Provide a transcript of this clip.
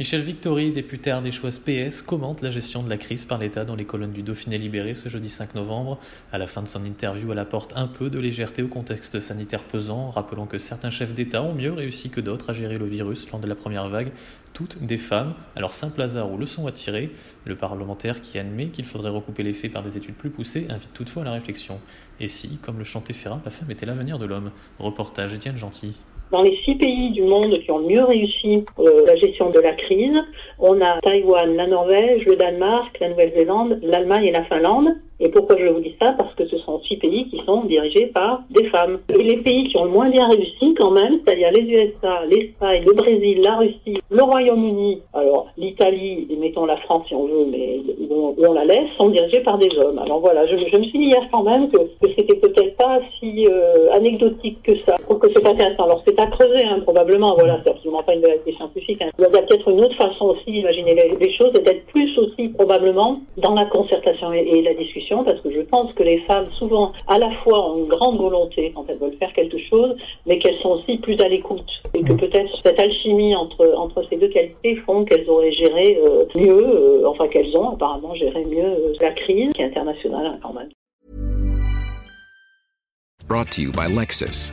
Michel Victory, député ardéchoise PS, commente la gestion de la crise par l'État dans les colonnes du Dauphiné libéré ce jeudi 5 novembre. À la fin de son interview, elle apporte un peu de légèreté au contexte sanitaire pesant, rappelant que certains chefs d'État ont mieux réussi que d'autres à gérer le virus lors de la première vague, toutes des femmes. Alors simple hasard ou leçon à tirer, le parlementaire qui admet qu'il faudrait recouper les faits par des études plus poussées invite toutefois à la réflexion. Et si, comme le chantait Ferrat, la femme était l'avenir de l'homme? Reportage Étienne Gentil. Dans les six pays du monde qui ont mieux réussi euh, la gestion de la crise, on a Taïwan, la Norvège, le Danemark, la Nouvelle-Zélande, l'Allemagne et la Finlande. Et pourquoi je vous dis ça? Parce que ce sont six pays qui sont dirigés par des femmes. Et les pays qui ont le moins bien réussi quand même, c'est-à-dire les USA, l'Espagne, le Brésil, la Russie, le Royaume-Uni, alors l'Italie, et mettons la France si on veut, mais on, la laisse, sont dirigés par des hommes. Alors voilà, je, je me suis dit hier quand même que, que c'était peut-être pas si euh, anecdotique que ça. Je trouve que c'est intéressant. Alors c'est à creuser hein, probablement, voilà, c'est absolument pas une vérité scientifique. Hein. Il y a peut-être une autre façon aussi d'imaginer les, choses et d'être plus aussi probablement dans la concertation et la discussion parce que je pense que les femmes, souvent, à la fois ont une grande volonté quand elles veulent faire quelque chose, mais qu'elles sont aussi plus à l'écoute. Et que mm. peut-être cette alchimie entre, entre ces deux qualités font qu'elles auraient géré euh, mieux, euh, enfin qu'elles ont apparemment géré mieux euh, la crise qui est internationale hein, quand même. Brought to you by Lexus.